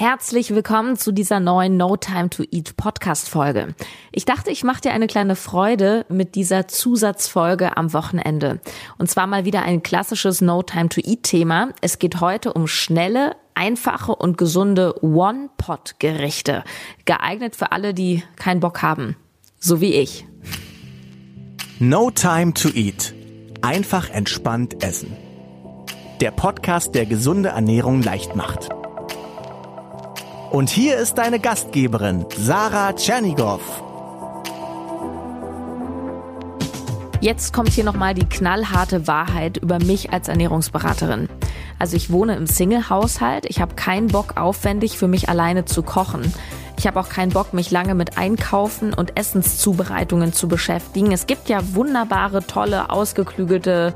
Herzlich willkommen zu dieser neuen No Time to Eat Podcast Folge. Ich dachte, ich mache dir eine kleine Freude mit dieser Zusatzfolge am Wochenende. Und zwar mal wieder ein klassisches No Time to Eat Thema. Es geht heute um schnelle, einfache und gesunde One-Pot-Gerichte. Geeignet für alle, die keinen Bock haben. So wie ich. No Time to Eat. Einfach entspannt essen. Der Podcast, der gesunde Ernährung leicht macht. Und hier ist deine Gastgeberin, Sarah Tschernigow. Jetzt kommt hier nochmal die knallharte Wahrheit über mich als Ernährungsberaterin. Also ich wohne im Single-Haushalt, ich habe keinen Bock aufwendig für mich alleine zu kochen. Ich habe auch keinen Bock, mich lange mit Einkaufen und Essenszubereitungen zu beschäftigen. Es gibt ja wunderbare, tolle, ausgeklügelte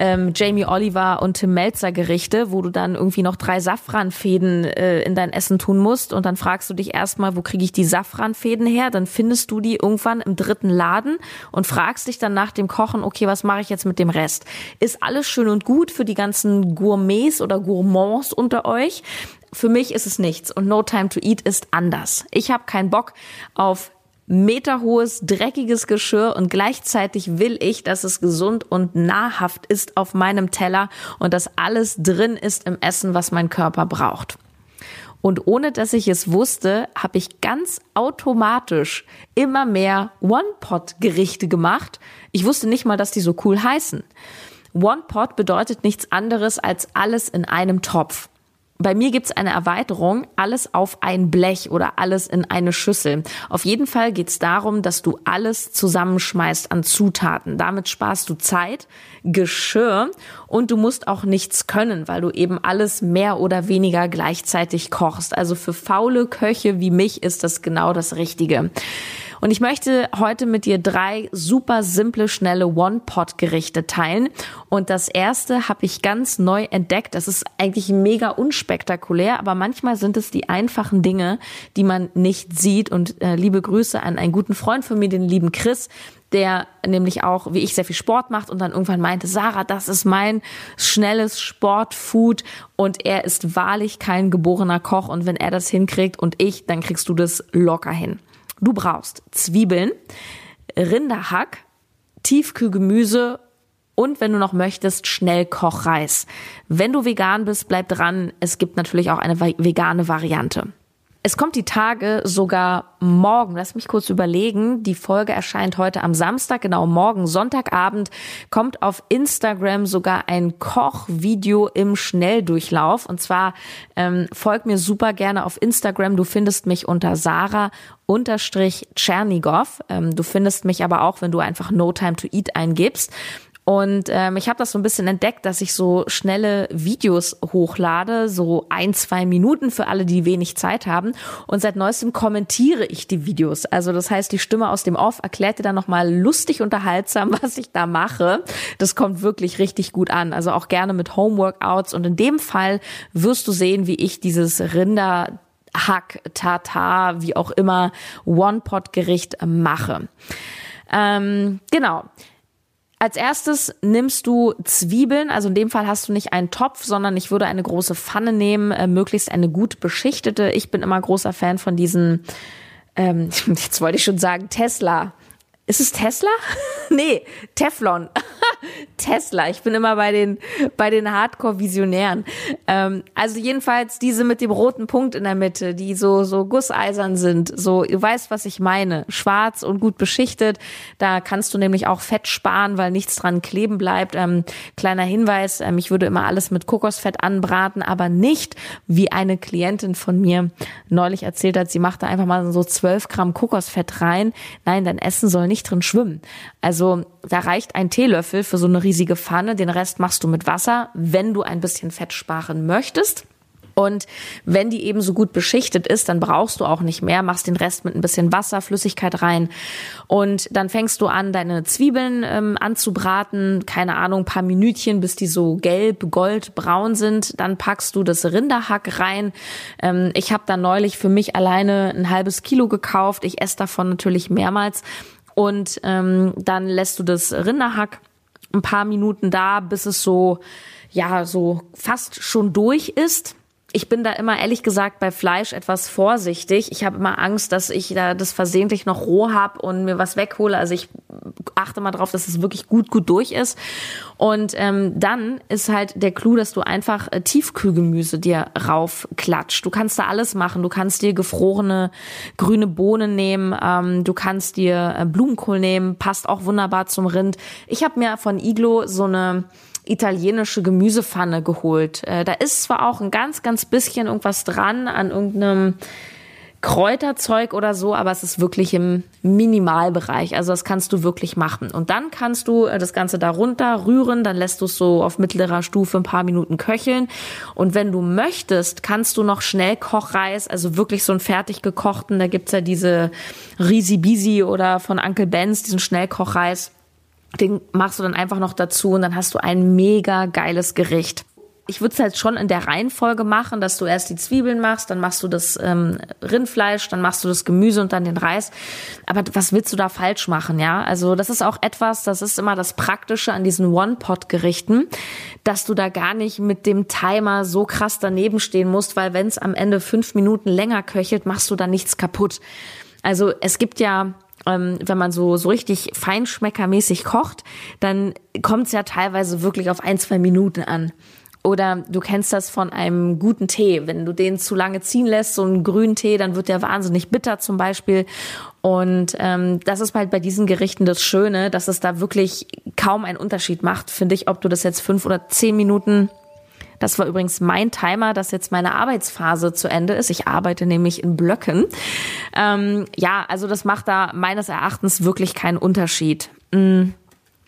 ähm, Jamie Oliver und Tim Melzer Gerichte, wo du dann irgendwie noch drei Safranfäden äh, in dein Essen tun musst und dann fragst du dich erstmal, wo kriege ich die Safranfäden her? Dann findest du die irgendwann im dritten Laden und fragst dich dann nach dem Kochen, okay, was mache ich jetzt mit dem Rest? Ist alles schön und gut für die ganzen Gourmets oder Gourmands unter euch? Für mich ist es nichts und No Time to Eat ist anders. Ich habe keinen Bock auf meterhohes, dreckiges Geschirr und gleichzeitig will ich, dass es gesund und nahrhaft ist auf meinem Teller und dass alles drin ist im Essen, was mein Körper braucht. Und ohne dass ich es wusste, habe ich ganz automatisch immer mehr One-Pot-Gerichte gemacht. Ich wusste nicht mal, dass die so cool heißen. One-Pot bedeutet nichts anderes als alles in einem Topf bei mir gibt's eine Erweiterung, alles auf ein Blech oder alles in eine Schüssel. Auf jeden Fall geht's darum, dass du alles zusammenschmeißt an Zutaten. Damit sparst du Zeit, Geschirr und du musst auch nichts können, weil du eben alles mehr oder weniger gleichzeitig kochst. Also für faule Köche wie mich ist das genau das Richtige. Und ich möchte heute mit dir drei super simple, schnelle One-Pot-Gerichte teilen. Und das erste habe ich ganz neu entdeckt. Das ist eigentlich mega unspektakulär, aber manchmal sind es die einfachen Dinge, die man nicht sieht. Und äh, liebe Grüße an einen guten Freund von mir, den lieben Chris, der nämlich auch, wie ich, sehr viel Sport macht und dann irgendwann meinte, Sarah, das ist mein schnelles Sportfood und er ist wahrlich kein geborener Koch und wenn er das hinkriegt und ich, dann kriegst du das locker hin. Du brauchst Zwiebeln, Rinderhack, Tiefkühlgemüse und wenn du noch möchtest, Schnellkochreis. Wenn du vegan bist, bleib dran. Es gibt natürlich auch eine vegane Variante. Es kommt die Tage sogar morgen. Lass mich kurz überlegen. Die Folge erscheint heute am Samstag, genau morgen, Sonntagabend, kommt auf Instagram sogar ein Kochvideo im Schnelldurchlauf. Und zwar ähm, folg mir super gerne auf Instagram. Du findest mich unter Sarah unterstrich Tschernigow. Ähm, du findest mich aber auch, wenn du einfach No Time to Eat eingibst. Und ähm, ich habe das so ein bisschen entdeckt, dass ich so schnelle Videos hochlade, so ein, zwei Minuten für alle, die wenig Zeit haben. Und seit neuestem kommentiere ich die Videos. Also das heißt, die Stimme aus dem Off erklärt dir dann nochmal lustig unterhaltsam, was ich da mache. Das kommt wirklich richtig gut an. Also auch gerne mit Homeworkouts. Und in dem Fall wirst du sehen, wie ich dieses Rinder Hack, Tata, wie auch immer, One-Pot-Gericht mache. Ähm, genau. Als erstes nimmst du Zwiebeln, also in dem Fall hast du nicht einen Topf, sondern ich würde eine große Pfanne nehmen, äh, möglichst eine gut beschichtete. Ich bin immer großer Fan von diesen, ähm, jetzt wollte ich schon sagen, Tesla. Ist es Tesla? nee, Teflon. Tesla. Ich bin immer bei den, bei den Hardcore-Visionären. Ähm, also jedenfalls diese mit dem roten Punkt in der Mitte, die so, so gusseisern sind. So, ihr weißt, was ich meine. Schwarz und gut beschichtet. Da kannst du nämlich auch Fett sparen, weil nichts dran kleben bleibt. Ähm, kleiner Hinweis, ähm, ich würde immer alles mit Kokosfett anbraten, aber nicht wie eine Klientin von mir neulich erzählt hat, sie macht da einfach mal so 12 Gramm Kokosfett rein. Nein, dein Essen soll nicht drin schwimmen. Also da reicht ein Teelöffel für so eine riesige Pfanne. Den Rest machst du mit Wasser, wenn du ein bisschen Fett sparen möchtest. Und wenn die eben so gut beschichtet ist, dann brauchst du auch nicht mehr, machst den Rest mit ein bisschen Wasser, Flüssigkeit rein und dann fängst du an, deine Zwiebeln ähm, anzubraten, keine Ahnung, paar Minütchen, bis die so gelb, gold, braun sind. Dann packst du das Rinderhack rein. Ähm, ich habe da neulich für mich alleine ein halbes Kilo gekauft. Ich esse davon natürlich mehrmals und ähm, dann lässt du das Rinderhack ein paar Minuten da, bis es so, ja, so fast schon durch ist. ich bin da immer ehrlich gesagt bei Fleisch etwas vorsichtig. Ich habe immer Angst, dass ich da das versehentlich noch roh habe und mir was weghole. Also ich achte mal drauf, dass es wirklich gut gut durch ist. Und ähm, dann ist halt der Clou, dass du einfach äh, Tiefkühlgemüse dir raufklatscht. Du kannst da alles machen. Du kannst dir gefrorene grüne Bohnen nehmen. Ähm, du kannst dir äh, Blumenkohl nehmen. Passt auch wunderbar zum Rind. Ich habe mir von Iglo so eine italienische Gemüsepfanne geholt. Äh, da ist zwar auch ein ganz, ganz bisschen irgendwas dran an irgendeinem Kräuterzeug oder so, aber es ist wirklich im Minimalbereich. Also das kannst du wirklich machen. Und dann kannst du äh, das Ganze darunter rühren, dann lässt du es so auf mittlerer Stufe ein paar Minuten köcheln. Und wenn du möchtest, kannst du noch Schnellkochreis, also wirklich so einen fertig gekochten, da gibt's ja diese Risi Bisi oder von Uncle Benz, diesen Schnellkochreis den machst du dann einfach noch dazu und dann hast du ein mega geiles Gericht. Ich würde es halt schon in der Reihenfolge machen, dass du erst die Zwiebeln machst, dann machst du das ähm, Rindfleisch, dann machst du das Gemüse und dann den Reis. Aber was willst du da falsch machen, ja? Also das ist auch etwas, das ist immer das Praktische an diesen One-Pot-Gerichten, dass du da gar nicht mit dem Timer so krass daneben stehen musst, weil wenn es am Ende fünf Minuten länger köchelt, machst du da nichts kaputt. Also es gibt ja ähm, wenn man so, so richtig feinschmeckermäßig kocht, dann kommt es ja teilweise wirklich auf ein, zwei Minuten an. Oder du kennst das von einem guten Tee. Wenn du den zu lange ziehen lässt, so einen grünen Tee, dann wird der wahnsinnig bitter zum Beispiel. Und ähm, das ist halt bei diesen Gerichten das Schöne, dass es da wirklich kaum einen Unterschied macht, finde ich, ob du das jetzt fünf oder zehn Minuten das war übrigens mein Timer, dass jetzt meine Arbeitsphase zu Ende ist. Ich arbeite nämlich in Blöcken. Ähm, ja, also das macht da meines Erachtens wirklich keinen Unterschied. Mhm.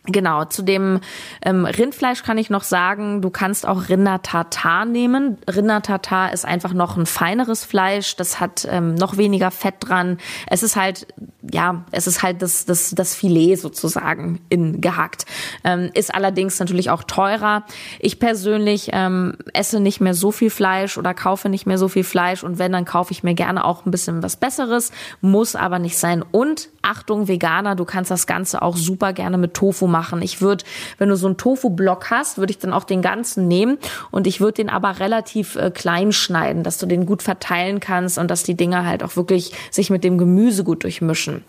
Genau, zu dem ähm, Rindfleisch kann ich noch sagen, du kannst auch Rinder-Tartar nehmen. Rinder-Tartar ist einfach noch ein feineres Fleisch, das hat ähm, noch weniger Fett dran. Es ist halt, ja, es ist halt das, das, das Filet sozusagen in gehackt. Ähm, ist allerdings natürlich auch teurer. Ich persönlich ähm, esse nicht mehr so viel Fleisch oder kaufe nicht mehr so viel Fleisch und wenn, dann kaufe ich mir gerne auch ein bisschen was Besseres, muss aber nicht sein. Und Achtung, Veganer, du kannst das Ganze auch super gerne mit Tofu machen. Ich würde, wenn du so einen Tofu-Block hast, würde ich dann auch den ganzen nehmen und ich würde den aber relativ äh, klein schneiden, dass du den gut verteilen kannst und dass die Dinger halt auch wirklich sich mit dem Gemüse gut durchmischen.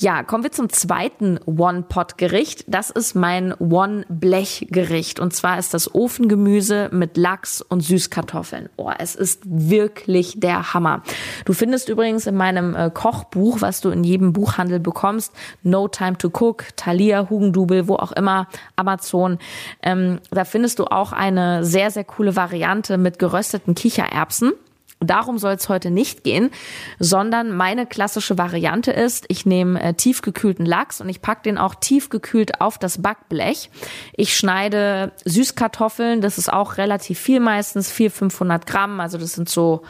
Ja, kommen wir zum zweiten One-Pot-Gericht. Das ist mein One-Blech-Gericht. Und zwar ist das Ofengemüse mit Lachs und Süßkartoffeln. Oh, es ist wirklich der Hammer. Du findest übrigens in meinem äh, Kochbuch, was du in jedem Buchhandel bekommst, No Time to Cook, Thalia, Hugendubel, wo auch immer, Amazon, ähm, da findest du auch eine sehr, sehr coole Variante mit gerösteten Kichererbsen. Darum soll es heute nicht gehen, sondern meine klassische Variante ist, ich nehme äh, tiefgekühlten Lachs und ich pack den auch tiefgekühlt auf das Backblech. Ich schneide Süßkartoffeln, das ist auch relativ viel meistens, 400, 500 Gramm, also das sind so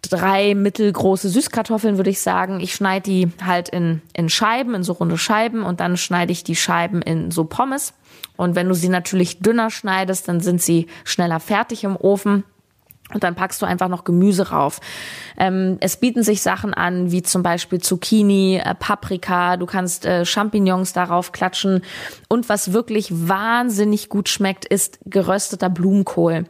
drei mittelgroße Süßkartoffeln, würde ich sagen. Ich schneide die halt in, in Scheiben, in so runde Scheiben und dann schneide ich die Scheiben in so Pommes. Und wenn du sie natürlich dünner schneidest, dann sind sie schneller fertig im Ofen. Und dann packst du einfach noch Gemüse rauf. Ähm, es bieten sich Sachen an, wie zum Beispiel Zucchini, äh, Paprika, du kannst äh, Champignons darauf klatschen. Und was wirklich wahnsinnig gut schmeckt, ist gerösteter Blumenkohl.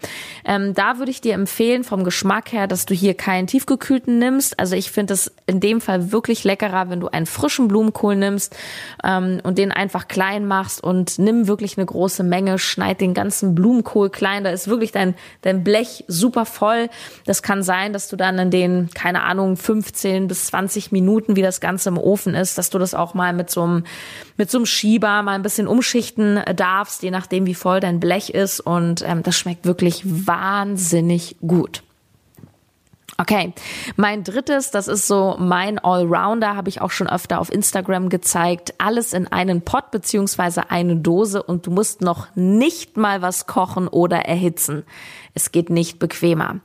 Ähm, da würde ich dir empfehlen, vom Geschmack her, dass du hier keinen tiefgekühlten nimmst. Also ich finde es in dem Fall wirklich leckerer, wenn du einen frischen Blumenkohl nimmst ähm, und den einfach klein machst und nimm wirklich eine große Menge, schneid den ganzen Blumenkohl klein. Da ist wirklich dein, dein Blech super voll. Das kann sein, dass du dann in den, keine Ahnung, 15 bis 20 Minuten, wie das Ganze im Ofen ist, dass du das auch mal mit so einem, mit so einem Schieber mal ein bisschen umschichten darfst, je nachdem, wie voll dein Blech ist. Und ähm, das schmeckt wirklich wahnsinnig gut. Okay, mein drittes, das ist so mein Allrounder, habe ich auch schon öfter auf Instagram gezeigt. Alles in einen Pot beziehungsweise eine Dose und du musst noch nicht mal was kochen oder erhitzen. Es geht nicht bequemer.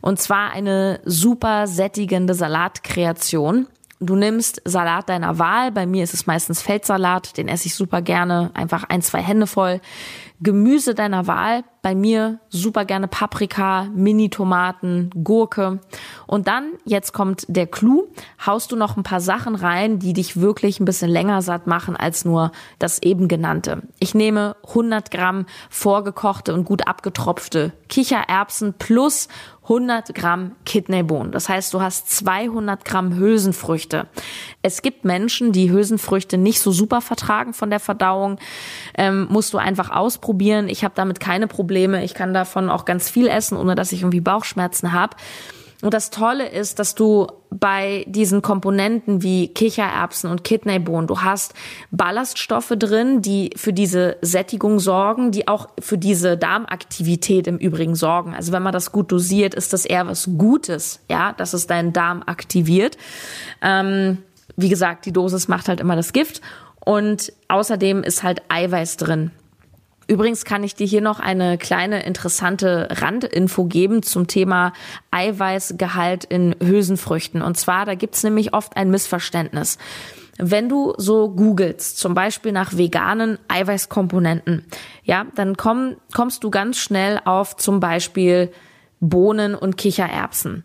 Und zwar eine super sättigende Salatkreation. Du nimmst Salat deiner Wahl. Bei mir ist es meistens Feldsalat. Den esse ich super gerne. Einfach ein, zwei Hände voll. Gemüse deiner Wahl. Bei mir super gerne Paprika, Mini-Tomaten, Gurke. Und dann, jetzt kommt der Clou, haust du noch ein paar Sachen rein, die dich wirklich ein bisschen länger satt machen als nur das eben genannte. Ich nehme 100 Gramm vorgekochte und gut abgetropfte Kichererbsen plus 100 Gramm Kidneybohnen. Das heißt, du hast 200 Gramm Hülsenfrüchte. Es gibt Menschen, die Hülsenfrüchte nicht so super vertragen von der Verdauung. Ähm, musst du einfach ausprobieren. Ich habe damit keine Probleme. Ich kann davon auch ganz viel essen, ohne dass ich irgendwie Bauchschmerzen habe. Und das Tolle ist, dass du bei diesen Komponenten wie Kichererbsen und Kidneybohnen, du hast Ballaststoffe drin, die für diese Sättigung sorgen, die auch für diese Darmaktivität im Übrigen sorgen. Also wenn man das gut dosiert, ist das eher was Gutes, ja, dass es deinen Darm aktiviert. Ähm, wie gesagt, die Dosis macht halt immer das Gift. Und außerdem ist halt Eiweiß drin. Übrigens kann ich dir hier noch eine kleine interessante Randinfo geben zum Thema Eiweißgehalt in Hülsenfrüchten. Und zwar, da gibt's nämlich oft ein Missverständnis. Wenn du so googelst, zum Beispiel nach veganen Eiweißkomponenten, ja, dann komm, kommst du ganz schnell auf zum Beispiel Bohnen und Kichererbsen.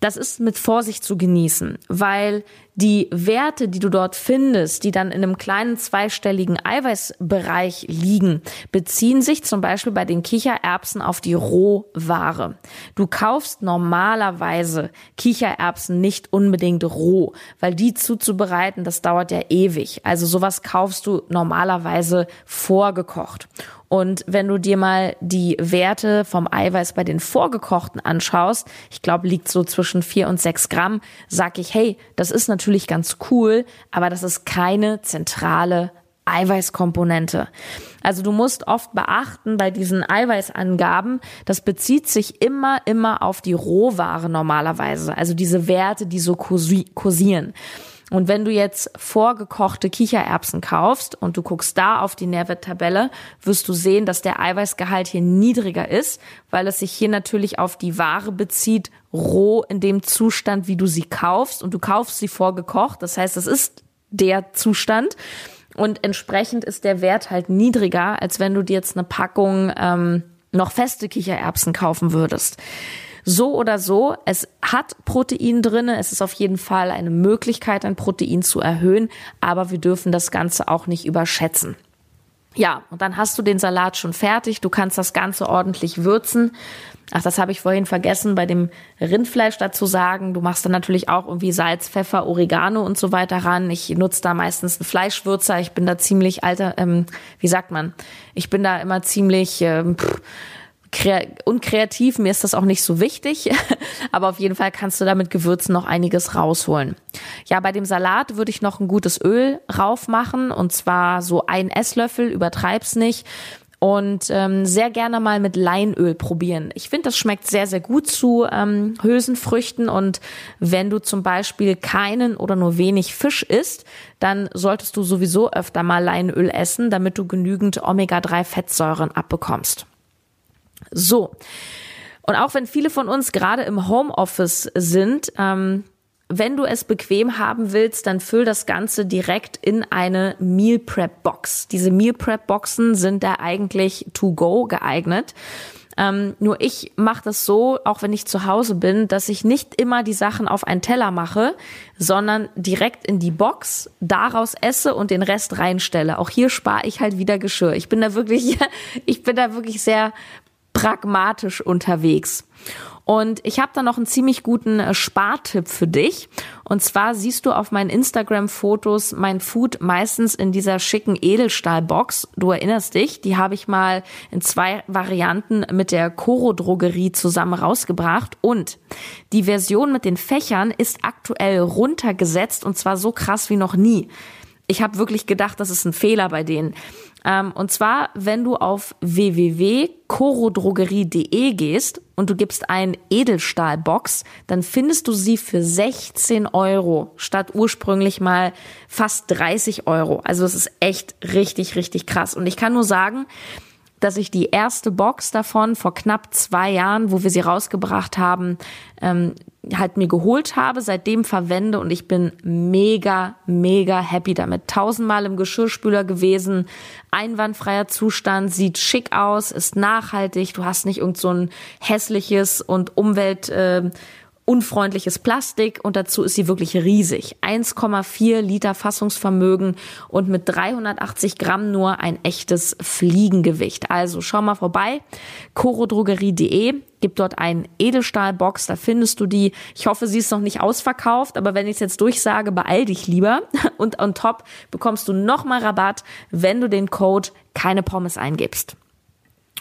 Das ist mit Vorsicht zu genießen, weil die Werte, die du dort findest, die dann in einem kleinen zweistelligen Eiweißbereich liegen, beziehen sich zum Beispiel bei den Kichererbsen auf die Rohware. Du kaufst normalerweise Kichererbsen nicht unbedingt roh, weil die zuzubereiten, das dauert ja ewig. Also sowas kaufst du normalerweise vorgekocht. Und wenn du dir mal die Werte vom Eiweiß bei den vorgekochten anschaust, ich glaube, liegt so zwischen vier und sechs Gramm, sag ich, hey, das ist natürlich ganz cool, aber das ist keine zentrale Eiweißkomponente. Also du musst oft beachten bei diesen Eiweißangaben, das bezieht sich immer, immer auf die Rohware normalerweise. Also diese Werte, die so kursieren. Und wenn du jetzt vorgekochte Kichererbsen kaufst und du guckst da auf die Nährwerttabelle, wirst du sehen, dass der Eiweißgehalt hier niedriger ist, weil es sich hier natürlich auf die Ware bezieht, roh in dem Zustand, wie du sie kaufst. Und du kaufst sie vorgekocht. Das heißt, es ist der Zustand. Und entsprechend ist der Wert halt niedriger, als wenn du dir jetzt eine Packung ähm, noch feste Kichererbsen kaufen würdest. So oder so, es hat Protein drinne. Es ist auf jeden Fall eine Möglichkeit, ein Protein zu erhöhen, aber wir dürfen das Ganze auch nicht überschätzen. Ja, und dann hast du den Salat schon fertig. Du kannst das Ganze ordentlich würzen. Ach, das habe ich vorhin vergessen, bei dem Rindfleisch dazu sagen. Du machst dann natürlich auch irgendwie Salz, Pfeffer, Oregano und so weiter ran. Ich nutze da meistens einen Fleischwürzer. Ich bin da ziemlich alter, ähm, wie sagt man? Ich bin da immer ziemlich, ähm, pff, unkreativ, mir ist das auch nicht so wichtig, aber auf jeden Fall kannst du da mit Gewürzen noch einiges rausholen. Ja, bei dem Salat würde ich noch ein gutes Öl rauf machen und zwar so ein Esslöffel, übertreib's nicht und ähm, sehr gerne mal mit Leinöl probieren. Ich finde, das schmeckt sehr, sehr gut zu ähm, Hülsenfrüchten und wenn du zum Beispiel keinen oder nur wenig Fisch isst, dann solltest du sowieso öfter mal Leinöl essen, damit du genügend Omega-3-Fettsäuren abbekommst. So. Und auch wenn viele von uns gerade im Homeoffice sind, ähm, wenn du es bequem haben willst, dann füll das Ganze direkt in eine Meal Prep Box. Diese Meal Prep Boxen sind da eigentlich to go geeignet. Ähm, nur ich mache das so, auch wenn ich zu Hause bin, dass ich nicht immer die Sachen auf einen Teller mache, sondern direkt in die Box, daraus esse und den Rest reinstelle. Auch hier spare ich halt wieder Geschirr. Ich bin da wirklich, ich bin da wirklich sehr pragmatisch unterwegs. Und ich habe da noch einen ziemlich guten äh, Spartipp für dich. Und zwar siehst du auf meinen Instagram-Fotos mein Food meistens in dieser schicken Edelstahlbox. Du erinnerst dich, die habe ich mal in zwei Varianten mit der Coro Drogerie zusammen rausgebracht. Und die Version mit den Fächern ist aktuell runtergesetzt und zwar so krass wie noch nie. Ich habe wirklich gedacht, das ist ein Fehler bei denen. Ähm, und zwar, wenn du auf www.corodrogerie.de gehst und du gibst ein Edelstahlbox, dann findest du sie für 16 Euro statt ursprünglich mal fast 30 Euro. Also es ist echt richtig, richtig krass. Und ich kann nur sagen, dass ich die erste Box davon vor knapp zwei Jahren, wo wir sie rausgebracht haben, ähm, halt mir geholt habe, seitdem verwende und ich bin mega, mega happy damit. Tausendmal im Geschirrspüler gewesen, einwandfreier Zustand, sieht schick aus, ist nachhaltig, du hast nicht irgend so ein hässliches und Umwelt, äh, unfreundliches Plastik und dazu ist sie wirklich riesig. 1,4 Liter Fassungsvermögen und mit 380 Gramm nur ein echtes Fliegengewicht. Also schau mal vorbei, chorodrogerie.de, gib dort ein Edelstahlbox, da findest du die. Ich hoffe, sie ist noch nicht ausverkauft, aber wenn ich es jetzt durchsage, beeil dich lieber. Und on top bekommst du nochmal Rabatt, wenn du den Code keine Pommes eingibst.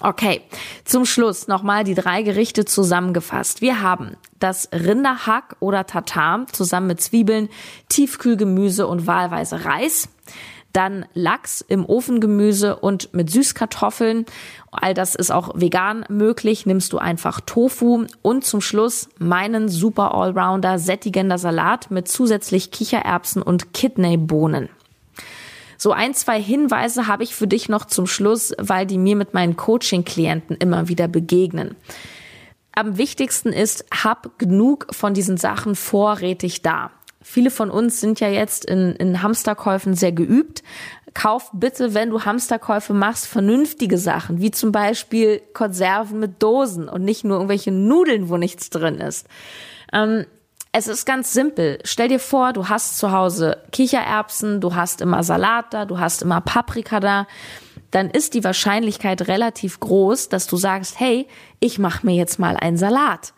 Okay, zum Schluss nochmal die drei Gerichte zusammengefasst. Wir haben das Rinderhack oder Tatar zusammen mit Zwiebeln, Tiefkühlgemüse und wahlweise Reis. Dann Lachs im Ofengemüse und mit Süßkartoffeln. All das ist auch vegan möglich. Nimmst du einfach Tofu. Und zum Schluss meinen super Allrounder sättigender Salat mit zusätzlich Kichererbsen und Kidneybohnen. So ein, zwei Hinweise habe ich für dich noch zum Schluss, weil die mir mit meinen Coaching-Klienten immer wieder begegnen. Am wichtigsten ist, hab genug von diesen Sachen vorrätig da. Viele von uns sind ja jetzt in, in Hamsterkäufen sehr geübt. Kauf bitte, wenn du Hamsterkäufe machst, vernünftige Sachen, wie zum Beispiel Konserven mit Dosen und nicht nur irgendwelche Nudeln, wo nichts drin ist. Ähm, es ist ganz simpel. Stell dir vor, du hast zu Hause Kichererbsen, du hast immer Salat da, du hast immer Paprika da. Dann ist die Wahrscheinlichkeit relativ groß, dass du sagst, hey, ich mache mir jetzt mal einen Salat.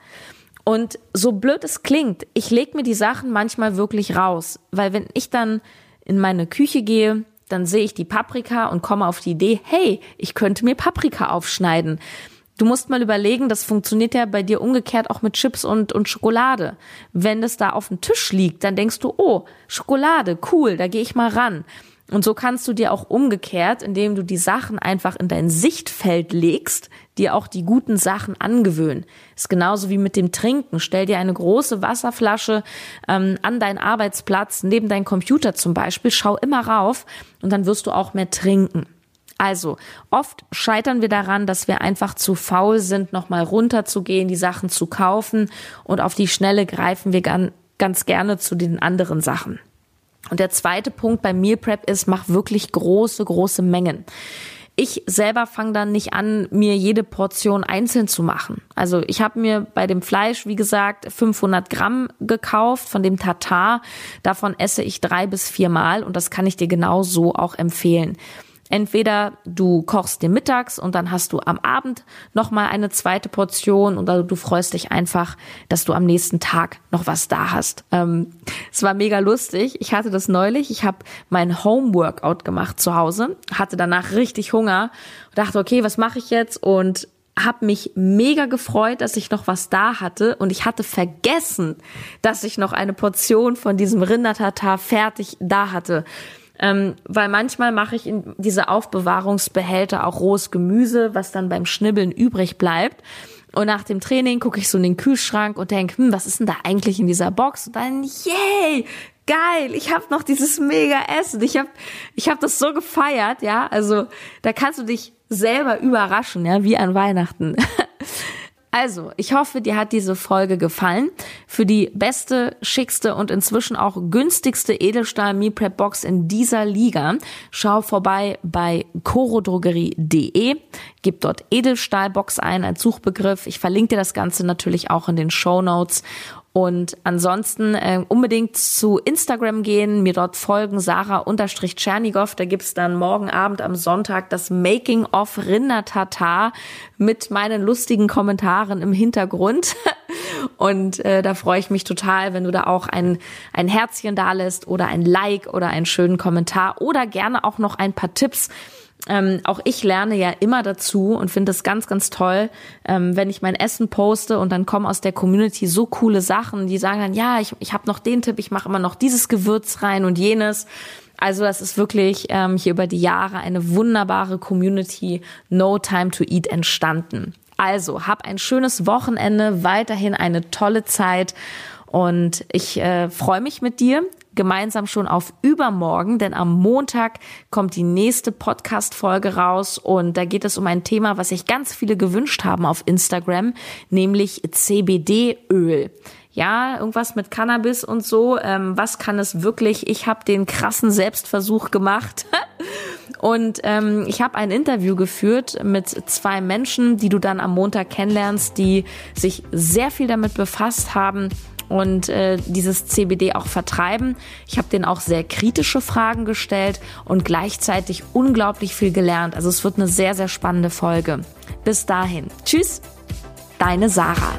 Und so blöd es klingt, ich lege mir die Sachen manchmal wirklich raus, weil wenn ich dann in meine Küche gehe, dann sehe ich die Paprika und komme auf die Idee, hey, ich könnte mir Paprika aufschneiden. Du musst mal überlegen, das funktioniert ja bei dir umgekehrt auch mit Chips und, und Schokolade. Wenn das da auf dem Tisch liegt, dann denkst du, oh, Schokolade, cool, da gehe ich mal ran. Und so kannst du dir auch umgekehrt, indem du die Sachen einfach in dein Sichtfeld legst, dir auch die guten Sachen angewöhnen. Ist genauso wie mit dem Trinken. Stell dir eine große Wasserflasche ähm, an deinen Arbeitsplatz, neben deinen Computer zum Beispiel, schau immer rauf und dann wirst du auch mehr trinken. Also, oft scheitern wir daran, dass wir einfach zu faul sind, nochmal runterzugehen, die Sachen zu kaufen und auf die Schnelle greifen wir ganz, gerne zu den anderen Sachen. Und der zweite Punkt bei Meal Prep ist, mach wirklich große, große Mengen. Ich selber fange dann nicht an, mir jede Portion einzeln zu machen. Also ich habe mir bei dem Fleisch, wie gesagt, 500 Gramm gekauft von dem Tatar. Davon esse ich drei bis viermal und das kann ich dir genau so auch empfehlen. Entweder du kochst dir mittags und dann hast du am Abend noch mal eine zweite Portion oder du freust dich einfach, dass du am nächsten Tag noch was da hast. Ähm, es war mega lustig. Ich hatte das neulich. Ich habe mein Homeworkout gemacht zu Hause, hatte danach richtig Hunger dachte, okay, was mache ich jetzt? Und habe mich mega gefreut, dass ich noch was da hatte und ich hatte vergessen, dass ich noch eine Portion von diesem Rindertatar fertig da hatte. Ähm, weil manchmal mache ich in diese Aufbewahrungsbehälter auch rohes Gemüse, was dann beim Schnibbeln übrig bleibt. Und nach dem Training gucke ich so in den Kühlschrank und denke, hm, was ist denn da eigentlich in dieser Box? Und dann, yay, geil, ich habe noch dieses mega Essen. Ich habe ich hab das so gefeiert, ja. Also da kannst du dich selber überraschen, ja, wie an Weihnachten. Also, ich hoffe, dir hat diese Folge gefallen. Für die beste, schickste und inzwischen auch günstigste Edelstahl Me Prep Box in dieser Liga, schau vorbei bei chorodrogerie.de. Gib dort Edelstahlbox ein als Suchbegriff. Ich verlinke dir das Ganze natürlich auch in den Show Notes und ansonsten äh, unbedingt zu Instagram gehen, mir dort folgen, Sarah-Tschernigow. Da gibt's dann morgen Abend am Sonntag das Making of Rindertatar mit meinen lustigen Kommentaren im Hintergrund. Und äh, da freue ich mich total, wenn du da auch ein, ein Herzchen da lässt oder ein Like oder einen schönen Kommentar oder gerne auch noch ein paar Tipps ähm, auch ich lerne ja immer dazu und finde es ganz, ganz toll, ähm, wenn ich mein Essen poste und dann kommen aus der Community so coole Sachen, die sagen dann, ja, ich, ich habe noch den Tipp, ich mache immer noch dieses Gewürz rein und jenes. Also das ist wirklich ähm, hier über die Jahre eine wunderbare Community No Time to Eat entstanden. Also hab ein schönes Wochenende, weiterhin eine tolle Zeit und ich äh, freue mich mit dir gemeinsam schon auf übermorgen, denn am Montag kommt die nächste Podcast-Folge raus und da geht es um ein Thema, was sich ganz viele gewünscht haben auf Instagram, nämlich CBD-Öl ja, irgendwas mit Cannabis und so. Ähm, was kann es wirklich? Ich habe den krassen Selbstversuch gemacht Und ähm, ich habe ein Interview geführt mit zwei Menschen, die du dann am Montag kennenlernst, die sich sehr viel damit befasst haben und äh, dieses CBD auch vertreiben. Ich habe denen auch sehr kritische Fragen gestellt und gleichzeitig unglaublich viel gelernt. Also es wird eine sehr, sehr spannende Folge. Bis dahin. Tschüss, deine Sarah.